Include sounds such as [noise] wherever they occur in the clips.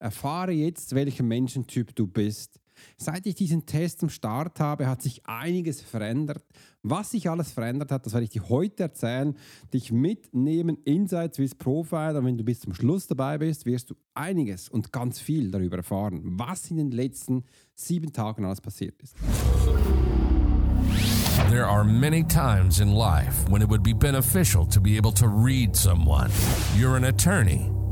Erfahre jetzt, welcher Menschentyp du bist. Seit ich diesen Test am Start habe, hat sich einiges verändert. Was sich alles verändert hat, das werde ich dir heute erzählen, dich mitnehmen Insights Swiss Profiler. Und wenn du bis zum Schluss dabei bist, wirst du einiges und ganz viel darüber erfahren, was in den letzten sieben Tagen alles passiert ist. There are many times in life when it would be beneficial to be able to read someone. You're an attorney.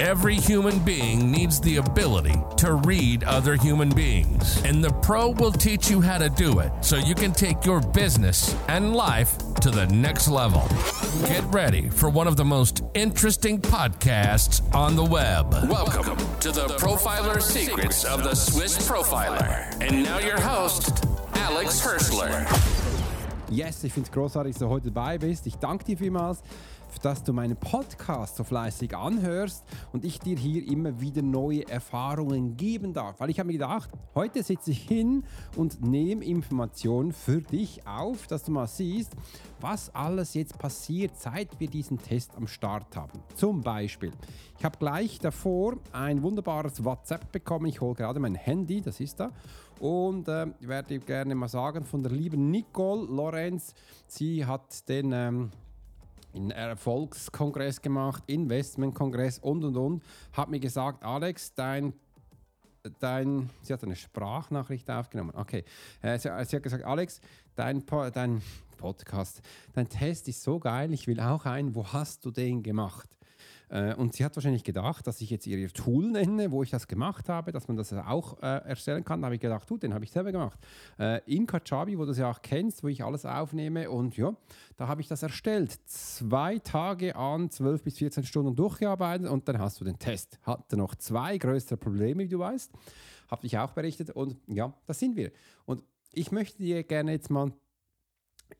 every human being needs the ability to read other human beings. And the pro will teach you how to do it so you can take your business and life to the next level. Get ready for one of the most interesting podcasts on the web. Welcome to the Profiler Secrets of the Swiss Profiler. And now your host, Alex Hirschler. Yes, ich finde es großartig, dass du heute dabei bist. Ich danke dir vielmals, dass du meinen Podcast so fleißig anhörst und ich dir hier immer wieder neue Erfahrungen geben darf. Weil ich habe mir gedacht, heute sitze ich hin und nehme Informationen für dich auf, dass du mal siehst, was alles jetzt passiert, seit wir diesen Test am Start haben. Zum Beispiel, ich habe gleich davor ein wunderbares WhatsApp bekommen. Ich hole gerade mein Handy, das ist da. Und äh, ich werde gerne mal sagen, von der lieben Nicole Lorenz, sie hat den ähm, Erfolgskongress gemacht, Investmentkongress und und und, hat mir gesagt, Alex, dein dein, sie hat eine Sprachnachricht aufgenommen. Okay, äh, sie, sie, hat gesagt, Alex, dein, dein Podcast, dein Test ist so geil, ich will auch einen. Wo hast du den gemacht? Äh, und sie hat wahrscheinlich gedacht, dass ich jetzt ihr Tool nenne, wo ich das gemacht habe, dass man das auch äh, erstellen kann. Da habe ich gedacht, du, den habe ich selber gemacht. Äh, in Kajabi, wo du es ja auch kennst, wo ich alles aufnehme und ja, da habe ich das erstellt. Zwei Tage an, 12 bis 14 Stunden durchgearbeitet und dann hast du den Test. Hatte noch zwei größere Probleme, wie du weißt. Habe ich auch berichtet und ja, das sind wir. Und ich möchte dir gerne jetzt mal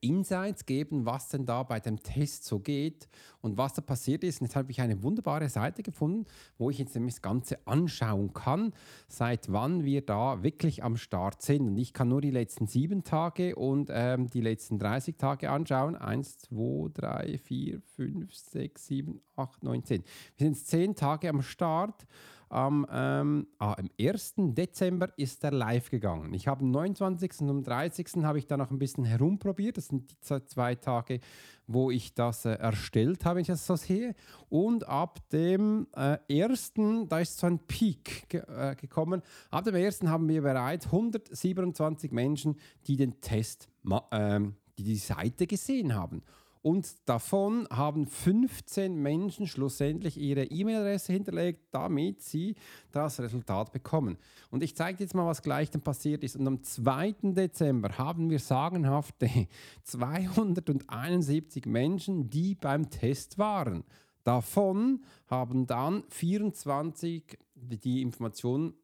Insights geben, was denn da bei dem Test so geht und was da passiert ist. Und jetzt habe ich eine wunderbare Seite gefunden, wo ich jetzt nämlich das Ganze anschauen kann, seit wann wir da wirklich am Start sind. Und ich kann nur die letzten sieben Tage und ähm, die letzten 30 Tage anschauen. Eins, zwei, drei, vier, fünf, sechs, sieben, acht, neun, zehn. Wir sind zehn Tage am Start am, ähm, ah, am 1. Dezember ist er live gegangen. Ich habe am 29. und am 30. habe ich da noch ein bisschen herumprobiert. Das sind die zwei Tage, wo ich das äh, erstellt habe, wenn ich das so sehe. Und ab dem äh, 1. da ist so ein Peak ge äh, gekommen. Ab dem 1. haben wir bereits 127 Menschen, die den Test, ähm, die die Seite gesehen haben. Und davon haben 15 Menschen schlussendlich ihre E-Mail-Adresse hinterlegt, damit sie das Resultat bekommen. Und ich zeige dir jetzt mal, was gleich dann passiert ist. Und am 2. Dezember haben wir sagenhafte [laughs] 271 Menschen, die beim Test waren. Davon haben dann 24 die Informationen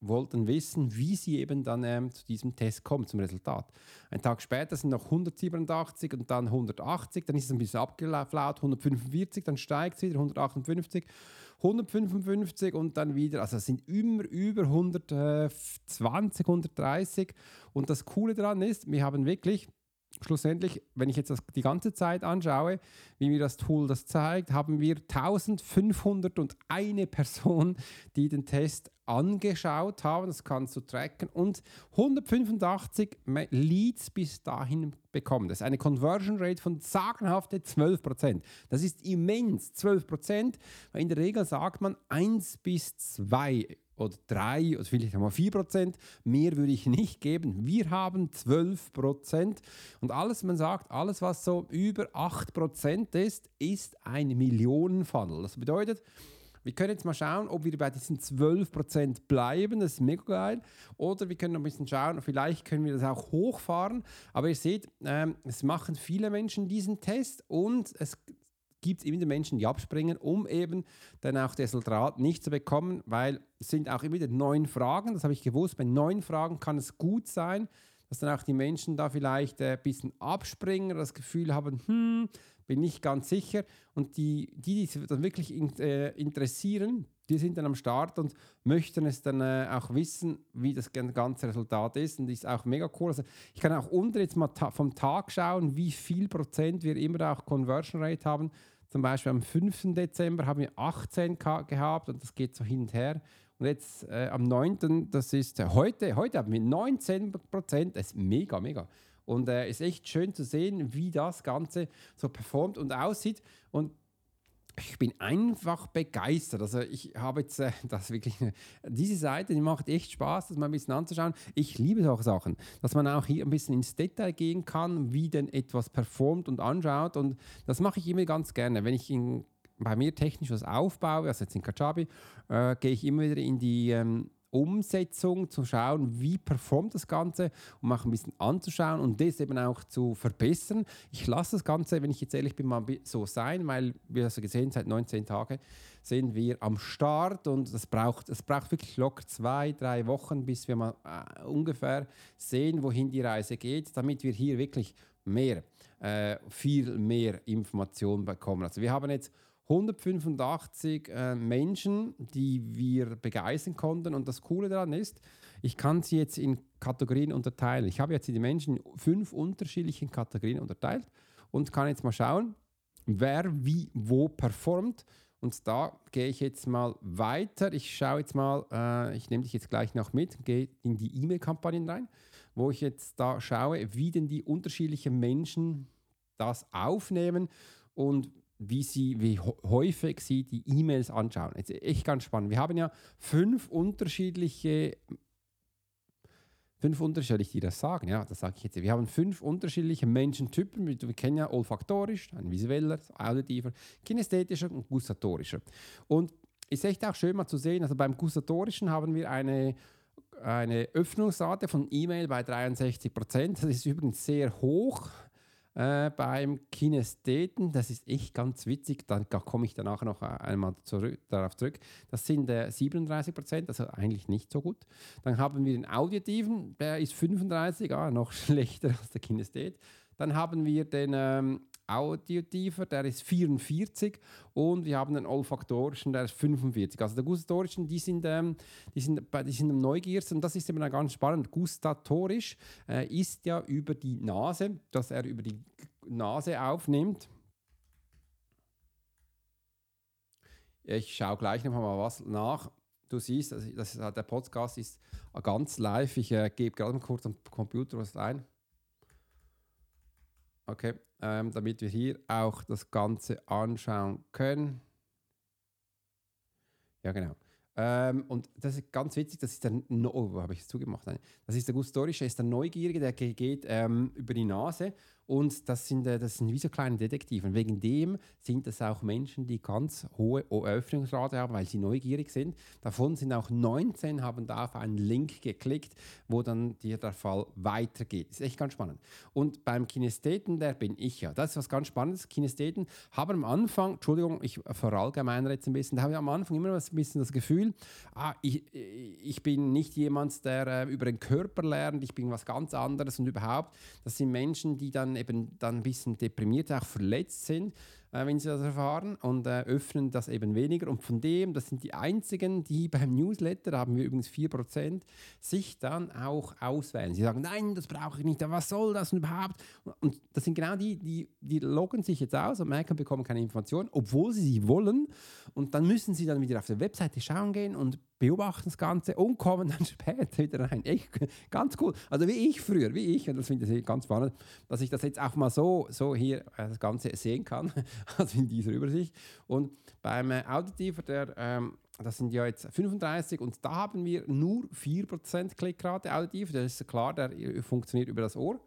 wollten wissen, wie sie eben dann ähm, zu diesem Test kommen, zum Resultat. Ein Tag später sind noch 187 und dann 180, dann ist es ein bisschen abgeflaut, 145, dann steigt es wieder, 158, 155 und dann wieder, also es sind immer über 120, 130 und das Coole daran ist, wir haben wirklich schlussendlich, wenn ich jetzt das die ganze Zeit anschaue, wie mir das Tool das zeigt, haben wir 1501 Personen, die den Test angeschaut haben. Das kannst du tracken und 185 Leads bis dahin bekommen. Das ist eine Conversion Rate von sagenhafte 12%. Das ist immens, 12%. In der Regel sagt man 1 bis 2 oder 3 oder vielleicht einmal 4 Prozent. Mehr würde ich nicht geben. Wir haben 12 Prozent. Und alles, man sagt, alles, was so über 8 Prozent ist, ist ein Millionenfunnel. Das bedeutet, wir können jetzt mal schauen, ob wir bei diesen 12 Prozent bleiben. Das ist mega geil. Oder wir können noch ein bisschen schauen, vielleicht können wir das auch hochfahren. Aber ihr seht, ähm, es machen viele Menschen diesen Test und es gibt es immer wieder Menschen, die abspringen, um eben dann auch das Resultat nicht zu bekommen, weil es sind auch immer wieder neun Fragen, das habe ich gewusst, bei neun Fragen kann es gut sein, dass dann auch die Menschen da vielleicht ein bisschen abspringen, das Gefühl haben, hm, bin nicht ganz sicher. Und die, die, die sich dann wirklich äh, interessieren, die sind dann am Start und möchten es dann äh, auch wissen, wie das ganze Resultat ist. Und ist auch mega cool. Also ich kann auch unten jetzt mal ta vom Tag schauen, wie viel Prozent wir immer auch Conversion Rate haben. Zum Beispiel am 5. Dezember haben wir 18 gehabt und das geht so hin und her. Und jetzt äh, am 9., das ist äh, heute, heute haben wir 19 Prozent. Das ist mega, mega. Und es äh, ist echt schön zu sehen, wie das Ganze so performt und aussieht. Und ich bin einfach begeistert. Also ich habe jetzt äh, [laughs] das wirklich, diese Seite, die macht echt Spaß, das mal ein bisschen anzuschauen. Ich liebe solche Sachen, dass man auch hier ein bisschen ins Detail gehen kann, wie denn etwas performt und anschaut. Und das mache ich immer ganz gerne. Wenn ich in bei mir technisch was aufbaue, also jetzt in Kajabi, äh, gehe ich immer wieder in die ähm, Umsetzung zu schauen, wie performt das Ganze um auch ein bisschen anzuschauen und das eben auch zu verbessern. Ich lasse das Ganze, wenn ich jetzt ehrlich bin, mal so sein, weil wir also gesehen, seit 19 Tagen sind wir am Start und das braucht, das braucht wirklich locker zwei, drei Wochen, bis wir mal äh, ungefähr sehen, wohin die Reise geht, damit wir hier wirklich mehr, äh, viel mehr Informationen bekommen. Also wir haben jetzt 185 äh, Menschen, die wir begeistern konnten. Und das Coole daran ist, ich kann sie jetzt in Kategorien unterteilen. Ich habe jetzt die Menschen in fünf unterschiedlichen Kategorien unterteilt und kann jetzt mal schauen, wer wie wo performt. Und da gehe ich jetzt mal weiter. Ich schaue jetzt mal, äh, ich nehme dich jetzt gleich noch mit, gehe in die E-Mail-Kampagnen rein, wo ich jetzt da schaue, wie denn die unterschiedlichen Menschen das aufnehmen und wie sie, wie häufig sie die E-Mails anschauen. Jetzt echt ganz spannend. Wir haben ja fünf unterschiedliche, fünf unterschiedliche, die das sagen, ja, das sage ich jetzt. Wir haben fünf unterschiedliche Menschentypen. Wir kennen ja olfaktorisch, ein visueller, auditiver, kinästhetischer und gustatorischer. Und ist echt auch schön mal zu sehen, also beim gustatorischen haben wir eine eine Öffnungsrate von E-Mail bei 63 Prozent. Das ist übrigens sehr hoch äh, beim Kinestheten. Das ist echt ganz witzig. Da, da komme ich danach noch einmal zurück, darauf zurück. Das sind äh, 37 Prozent, also eigentlich nicht so gut. Dann haben wir den Auditiven, der ist 35, ah, noch [laughs] schlechter als der Kinesthet. Dann haben wir den ähm, auditiver, der ist 44 und wir haben den olfaktorischen, der ist 45. Also der gustatorischen, die sind, ähm, die sind, die sind am neugierigsten und das ist eben ganz spannend. Gustatorisch äh, ist ja über die Nase, dass er über die Nase aufnimmt. Ich schaue gleich noch mal was nach. Du siehst, das, das, der Podcast ist ganz live. Ich äh, gebe gerade mal kurz am Computer was ein. Okay, ähm, damit wir hier auch das Ganze anschauen können. Ja, genau. Ähm, und das ist ganz witzig, das ist der, no oh, habe ich es zugemacht? Das ist der Gustorische, ist der Neugierige, der geht ähm, über die Nase und das sind, äh, das sind wie so kleine Detektive. Und wegen dem sind das auch Menschen, die ganz hohe Öffnungsrate haben, weil sie neugierig sind. Davon sind auch 19, haben da auf einen Link geklickt, wo dann dir der Fall weitergeht. Ist echt ganz spannend. Und beim Kinestheten, der bin ich ja. Das ist was ganz Spannendes. Kinestheten haben am Anfang, Entschuldigung, ich verallgemeine jetzt ein bisschen, da habe ich am Anfang immer ein bisschen das Gefühl, ah, ich, ich bin nicht jemand, der äh, über den Körper lernt, ich bin was ganz anderes und überhaupt, das sind Menschen, die dann eben dann ein bisschen deprimiert, auch verletzt sind, äh, wenn sie das erfahren und äh, öffnen das eben weniger. Und von dem, das sind die einzigen, die [laughs] beim Newsletter, haben wir übrigens 4%, sich dann auch auswählen. Sie sagen, nein, das brauche ich nicht, was soll das überhaupt? Und das sind genau die, die, die loggen sich jetzt aus und merken, bekommen keine Informationen, obwohl sie sie wollen. Und dann müssen sie dann wieder auf der Webseite schauen gehen und beobachten das Ganze und kommen [laughs] dann später wieder rein. Echt ganz cool. Also wie ich früher, wie ich, und das finde ich ganz spannend, dass ich das jetzt auch mal so, so hier äh, das Ganze sehen kann, [laughs] also in dieser Übersicht. Und beim äh, Auditiv, der, ähm, das sind ja jetzt 35 und da haben wir nur 4% Klickrate auditiv. Das ist klar, der äh, funktioniert über das Ohr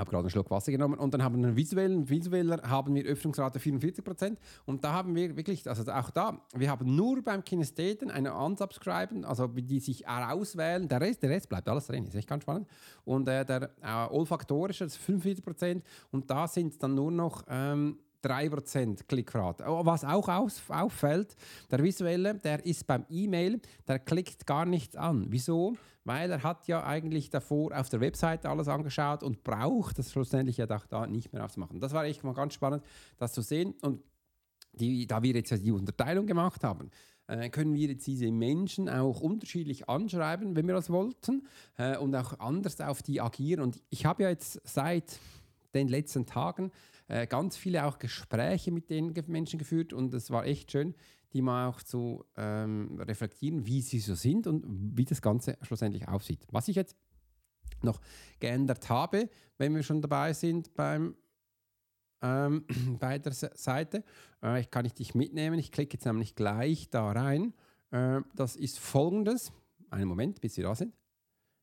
habe gerade einen Schluck Wasser genommen und dann haben wir einen visuellen, visueller haben wir Öffnungsrate 44% und da haben wir wirklich, also auch da, wir haben nur beim Kinestheten eine Unsubscriben, also die sich auswählen, der Rest, der Rest bleibt alles drin, ist echt ganz spannend. Und äh, der äh, olfaktorische ist 45% und da sind dann nur noch ähm, 3% Klickrate. Oh, was auch auffällt, der visuelle, der ist beim E-Mail, der klickt gar nichts an. Wieso? Weil er hat ja eigentlich davor auf der Webseite alles angeschaut und braucht das schlussendlich ja da nicht mehr aufzumachen. Das war echt mal ganz spannend, das zu sehen. Und die, da wir jetzt die Unterteilung gemacht haben, äh, können wir jetzt diese Menschen auch unterschiedlich anschreiben, wenn wir das wollten, äh, und auch anders auf die agieren. Und ich habe ja jetzt seit den letzten Tagen äh, ganz viele auch Gespräche mit den Menschen geführt und es war echt schön, die mal auch zu ähm, reflektieren, wie sie so sind und wie das Ganze schlussendlich aussieht. Was ich jetzt noch geändert habe, wenn wir schon dabei sind beim ähm, [clears throat] bei der Seite. Äh, ich kann ich dich mitnehmen. Ich klicke jetzt nämlich gleich da rein. Äh, das ist folgendes. Einen Moment, bis wir da sind.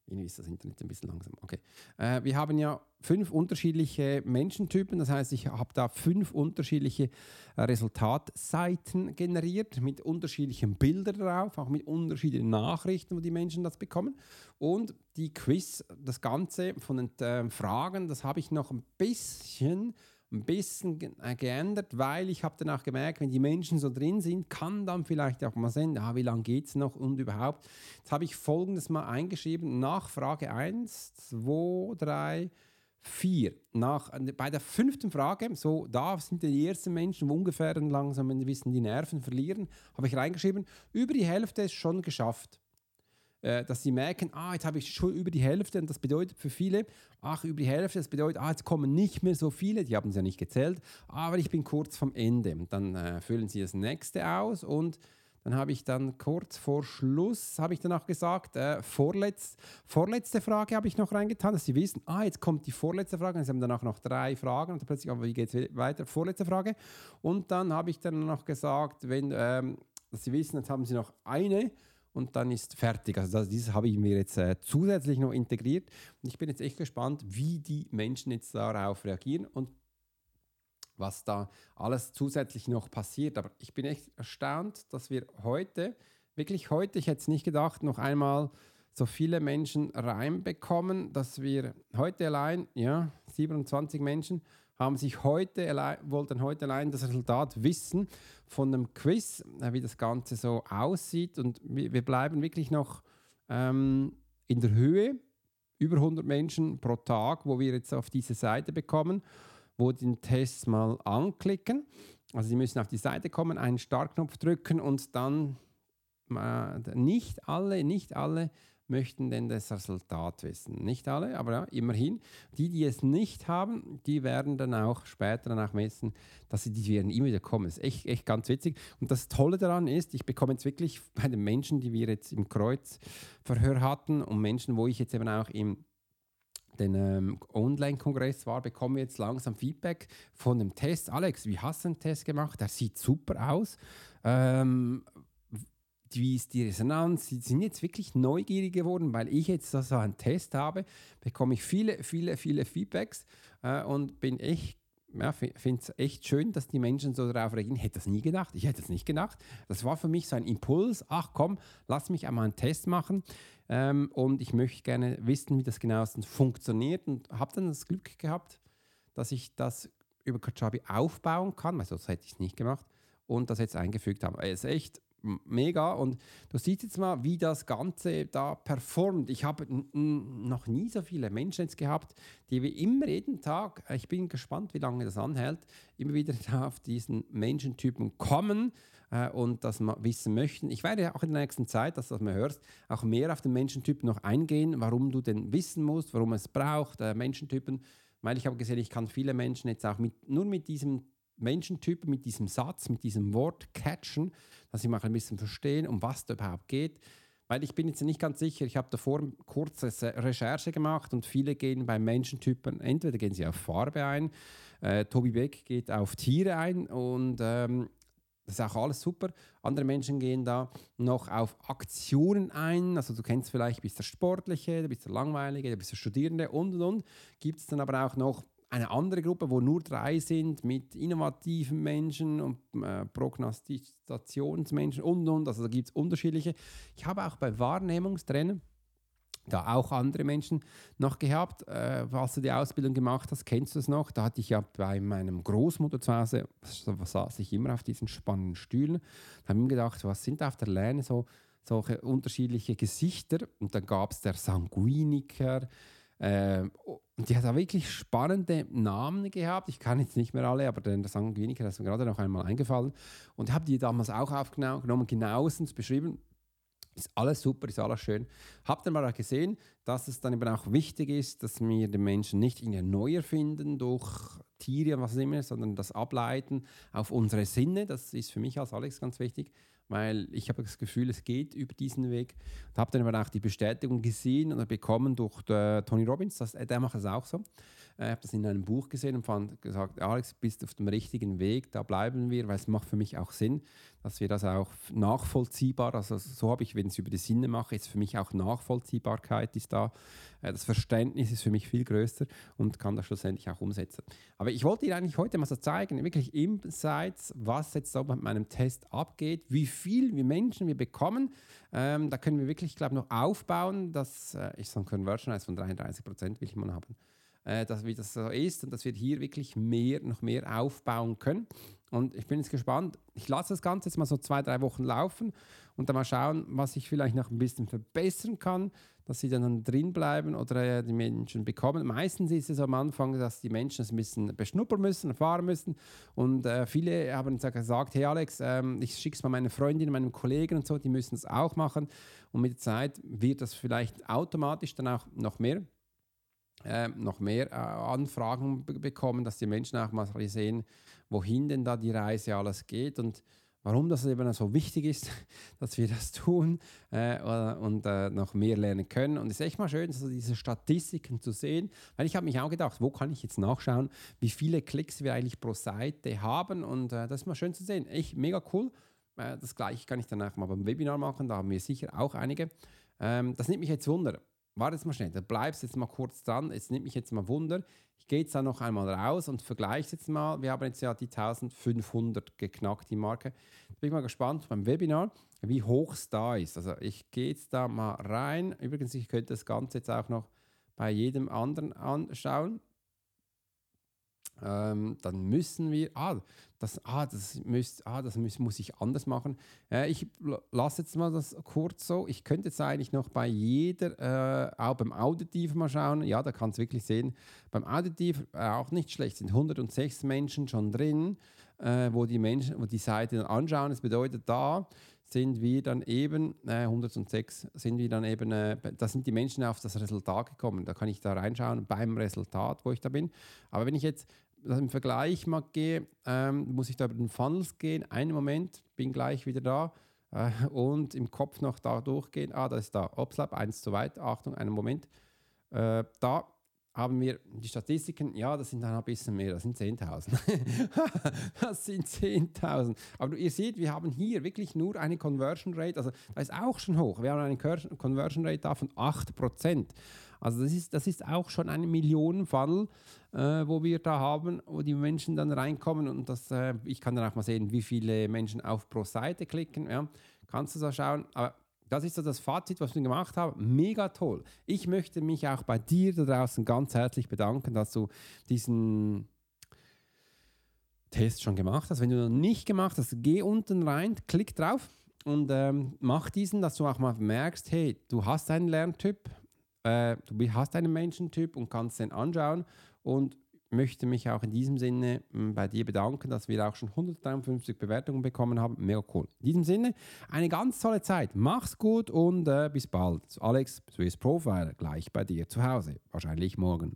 Irgendwie ist das Internet ein bisschen langsam. Okay. Äh, wir haben ja fünf unterschiedliche Menschentypen. Das heißt, ich habe da fünf unterschiedliche äh, Resultatseiten generiert mit unterschiedlichen Bildern drauf, auch mit unterschiedlichen Nachrichten, wo die Menschen das bekommen. Und die Quiz, das Ganze von den äh, Fragen, das habe ich noch ein bisschen ein bisschen äh, geändert, weil ich habe danach gemerkt, wenn die Menschen so drin sind, kann dann vielleicht auch mal sehen, ah, wie lange geht es noch und überhaupt. Jetzt habe ich folgendes mal eingeschrieben, nach Frage 1, 2, 3, 4. Nach, bei der fünften Frage, so da sind die ersten Menschen, die ungefähr langsam ein bisschen die Nerven verlieren, habe ich reingeschrieben, über die Hälfte ist schon geschafft. Äh, dass sie merken, ah, jetzt habe ich schon über die Hälfte und das bedeutet für viele, ach, über die Hälfte, das bedeutet, ah, jetzt kommen nicht mehr so viele, die haben es ja nicht gezählt, aber ich bin kurz vom Ende. Dann äh, füllen sie das nächste aus und dann habe ich dann kurz vor Schluss, habe ich danach gesagt, äh, vorletz, vorletzte Frage habe ich noch reingetan, dass sie wissen, ah, jetzt kommt die vorletzte Frage. Und sie haben danach noch drei Fragen und plötzlich, aber wie geht es weiter? Vorletzte Frage. Und dann habe ich dann noch gesagt, wenn, ähm, dass sie wissen, jetzt haben sie noch eine und dann ist fertig. Also das, dieses habe ich mir jetzt äh, zusätzlich noch integriert und ich bin jetzt echt gespannt, wie die Menschen jetzt darauf reagieren und was da alles zusätzlich noch passiert. Aber ich bin echt erstaunt, dass wir heute, wirklich heute, ich hätte es nicht gedacht, noch einmal so viele Menschen reinbekommen, dass wir heute allein, ja, 27 Menschen haben sich heute, wollten heute allein das Resultat wissen von einem Quiz, äh, wie das Ganze so aussieht. Und wir bleiben wirklich noch ähm, in der Höhe, über 100 Menschen pro Tag, wo wir jetzt auf diese Seite bekommen, wo den Test mal anklicken. Also Sie müssen auf die Seite kommen, einen Startknopf drücken und dann äh, nicht alle, nicht alle möchten denn das Resultat wissen. Nicht alle, aber ja, immerhin. Die, die es nicht haben, die werden dann auch später danach messen, dass sie die werden immer wieder kommen. Das ist echt, echt ganz witzig. Und das Tolle daran ist, ich bekomme jetzt wirklich bei den Menschen, die wir jetzt im Kreuzverhör hatten und Menschen, wo ich jetzt eben auch im den ähm, Online-Kongress war, bekomme jetzt langsam Feedback von dem Test. Alex, wie hast du den Test gemacht? Der sieht super aus. Ähm, wie ist die Resonanz? Sie sind jetzt wirklich neugierig geworden, weil ich jetzt so einen Test habe, bekomme ich viele, viele, viele Feedbacks äh, und bin echt, ja, finde es echt schön, dass die Menschen so darauf reagieren. Hätte das nie gedacht, ich hätte das nicht gedacht. Das war für mich so ein Impuls, ach komm, lass mich einmal einen Test machen ähm, und ich möchte gerne wissen, wie das genau funktioniert und habe dann das Glück gehabt, dass ich das über Kajabi aufbauen kann, weil sonst hätte ich es nicht gemacht und das jetzt eingefügt habe. Es ist echt mega. Und du siehst jetzt mal, wie das Ganze da performt. Ich habe noch nie so viele Menschen jetzt gehabt, die wie immer jeden Tag, ich bin gespannt, wie lange das anhält, immer wieder [laughs] auf diesen Menschentypen kommen äh, und das mal wissen möchten. Ich werde auch in der nächsten Zeit, dass du das mal hörst, auch mehr auf den Menschentyp noch eingehen, warum du den wissen musst, warum es braucht, äh, Menschentypen. Weil ich habe gesehen, ich kann viele Menschen jetzt auch mit, nur mit diesem Menschentypen mit diesem Satz, mit diesem Wort catchen, dass sie mal ein bisschen verstehen, um was da überhaupt geht. Weil ich bin jetzt nicht ganz sicher, ich habe davor kurze Recherche gemacht und viele gehen bei Menschentypen, entweder gehen sie auf Farbe ein, äh, Tobi Beck geht auf Tiere ein und ähm, das ist auch alles super. Andere Menschen gehen da noch auf Aktionen ein. Also du kennst vielleicht, bist der Sportliche, du bist der Langweilige, du bist der Studierende und und und. Gibt es dann aber auch noch eine andere Gruppe, wo nur drei sind mit innovativen Menschen und äh, Prognostizationsmenschen und und. Also da gibt es unterschiedliche. Ich habe auch bei Wahrnehmungstrainern da auch andere Menschen noch gehabt. Äh, als du die Ausbildung gemacht hast, kennst du es noch? Da hatte ich ja bei meinem Großmutter zu Hause, saß ich immer auf diesen spannenden Stühlen. Da habe ich mir gedacht, was sind auf der Lerne so solche unterschiedliche Gesichter? Und dann gab es der Sanguiniker. Äh, und die hat da wirklich spannende Namen gehabt. Ich kann jetzt nicht mehr alle, aber der Sanguiniker ist mir gerade noch einmal eingefallen. Und habe die damals auch aufgenommen, genauestens beschrieben. Ist alles super, ist alles schön. Habt dann mal gesehen, dass es dann eben auch wichtig ist, dass wir den Menschen nicht irgendwie neu erfinden durch Tiere und was immer, sondern das Ableiten auf unsere Sinne. Das ist für mich als Alex ganz wichtig, weil ich habe das Gefühl, es geht über diesen Weg. Und habe dann aber auch die Bestätigung gesehen und bekommen durch Tony Robbins, das, der macht es auch so. Ich habe das in einem Buch gesehen und fand gesagt, Alex, bist auf dem richtigen Weg, da bleiben wir, weil es macht für mich auch Sinn, dass wir das auch nachvollziehbar, also so habe ich, wenn ich es über die Sinne mache, ist für mich auch Nachvollziehbarkeit ist da. Äh, das Verständnis ist für mich viel größer und kann das schlussendlich auch umsetzen. Aber ich wollte dir eigentlich heute mal so zeigen, wirklich Insights, was jetzt so mit meinem Test abgeht, wie viel wir Menschen wir bekommen. Ähm, da können wir wirklich, glaube ich, noch aufbauen. Das äh, ist so ein Conversion von 33 Prozent, will ich mal haben äh, dass, wie das so ist und dass wir hier wirklich mehr, noch mehr aufbauen können. Und ich bin jetzt gespannt. Ich lasse das Ganze jetzt mal so zwei, drei Wochen laufen und dann mal schauen, was ich vielleicht noch ein bisschen verbessern kann, dass sie dann drin bleiben oder äh, die Menschen bekommen. Meistens ist es am Anfang, dass die Menschen es ein bisschen beschnuppern müssen, erfahren müssen. Und äh, viele haben gesagt, hey Alex, ähm, ich schicke es mal meinen Freundinnen, meinen Kollegen und so, die müssen es auch machen. Und mit der Zeit wird das vielleicht automatisch dann auch noch mehr äh, noch mehr äh, Anfragen bekommen, dass die Menschen auch mal sehen, wohin denn da die Reise alles geht und warum das eben so wichtig ist, [laughs] dass wir das tun äh, und äh, noch mehr lernen können. Und es ist echt mal schön, so diese Statistiken zu sehen, weil ich habe mich auch gedacht, wo kann ich jetzt nachschauen, wie viele Klicks wir eigentlich pro Seite haben und äh, das ist mal schön zu sehen. Echt mega cool. Äh, das gleiche kann ich danach mal beim Webinar machen, da haben wir sicher auch einige. Ähm, das nimmt mich jetzt Wunder warte jetzt mal schnell, da bleibst jetzt mal kurz dran. Es nimmt mich jetzt mal Wunder. Ich gehe jetzt da noch einmal raus und vergleiche jetzt mal. Wir haben jetzt ja die 1500 geknackt, die Marke. Da bin ich mal gespannt beim Webinar, wie hoch es da ist. Also ich gehe jetzt da mal rein. Übrigens, ich könnte das Ganze jetzt auch noch bei jedem anderen anschauen ähm, dann müssen wir, ah, das, ah, das, müsst, ah, das muss, muss ich anders machen. Äh, ich lasse jetzt mal das kurz so. Ich könnte jetzt eigentlich noch bei jeder, äh, auch beim Auditiv mal schauen. Ja, da kann es wirklich sehen. Beim Auditiv äh, auch nicht schlecht, sind 106 Menschen schon drin, äh, wo die Menschen, wo die Seite anschauen. Das bedeutet, da sind wir dann eben, äh, 106 sind wir dann eben, äh, da sind die Menschen auf das Resultat gekommen. Da kann ich da reinschauen beim Resultat, wo ich da bin. Aber wenn ich jetzt im Vergleich mal gehe, ähm, muss ich da über den Funnels gehen. Einen Moment, bin gleich wieder da. Äh, und im Kopf noch da durchgehen. Ah, das ist da. Opslab, eins zu weit. Achtung, einen Moment. Äh, da haben wir die Statistiken, ja, das sind dann ein bisschen mehr, das sind 10.000. [laughs] das sind 10.000. Aber ihr seht, wir haben hier wirklich nur eine Conversion Rate, also da ist auch schon hoch. Wir haben eine Conversion Rate da von 8%. Also das ist, das ist auch schon ein Millionenfall, äh, wo wir da haben, wo die Menschen dann reinkommen und das, äh, ich kann dann auch mal sehen, wie viele Menschen auf pro Seite klicken. Ja. Kannst du so schauen. Aber das ist so das Fazit, was wir gemacht haben. Mega toll. Ich möchte mich auch bei dir da draußen ganz herzlich bedanken, dass du diesen Test schon gemacht hast. Wenn du noch nicht gemacht hast, geh unten rein, klick drauf und ähm, mach diesen, dass du auch mal merkst, hey, du hast einen Lerntyp, äh, du hast einen Menschentyp und kannst den anschauen und möchte mich auch in diesem Sinne hm, bei dir bedanken, dass wir auch schon 153 Bewertungen bekommen haben. Mega cool. In diesem Sinne, eine ganz tolle Zeit. Mach's gut und äh, bis bald. Alex, Swiss Profiler, gleich bei dir zu Hause. Wahrscheinlich morgen.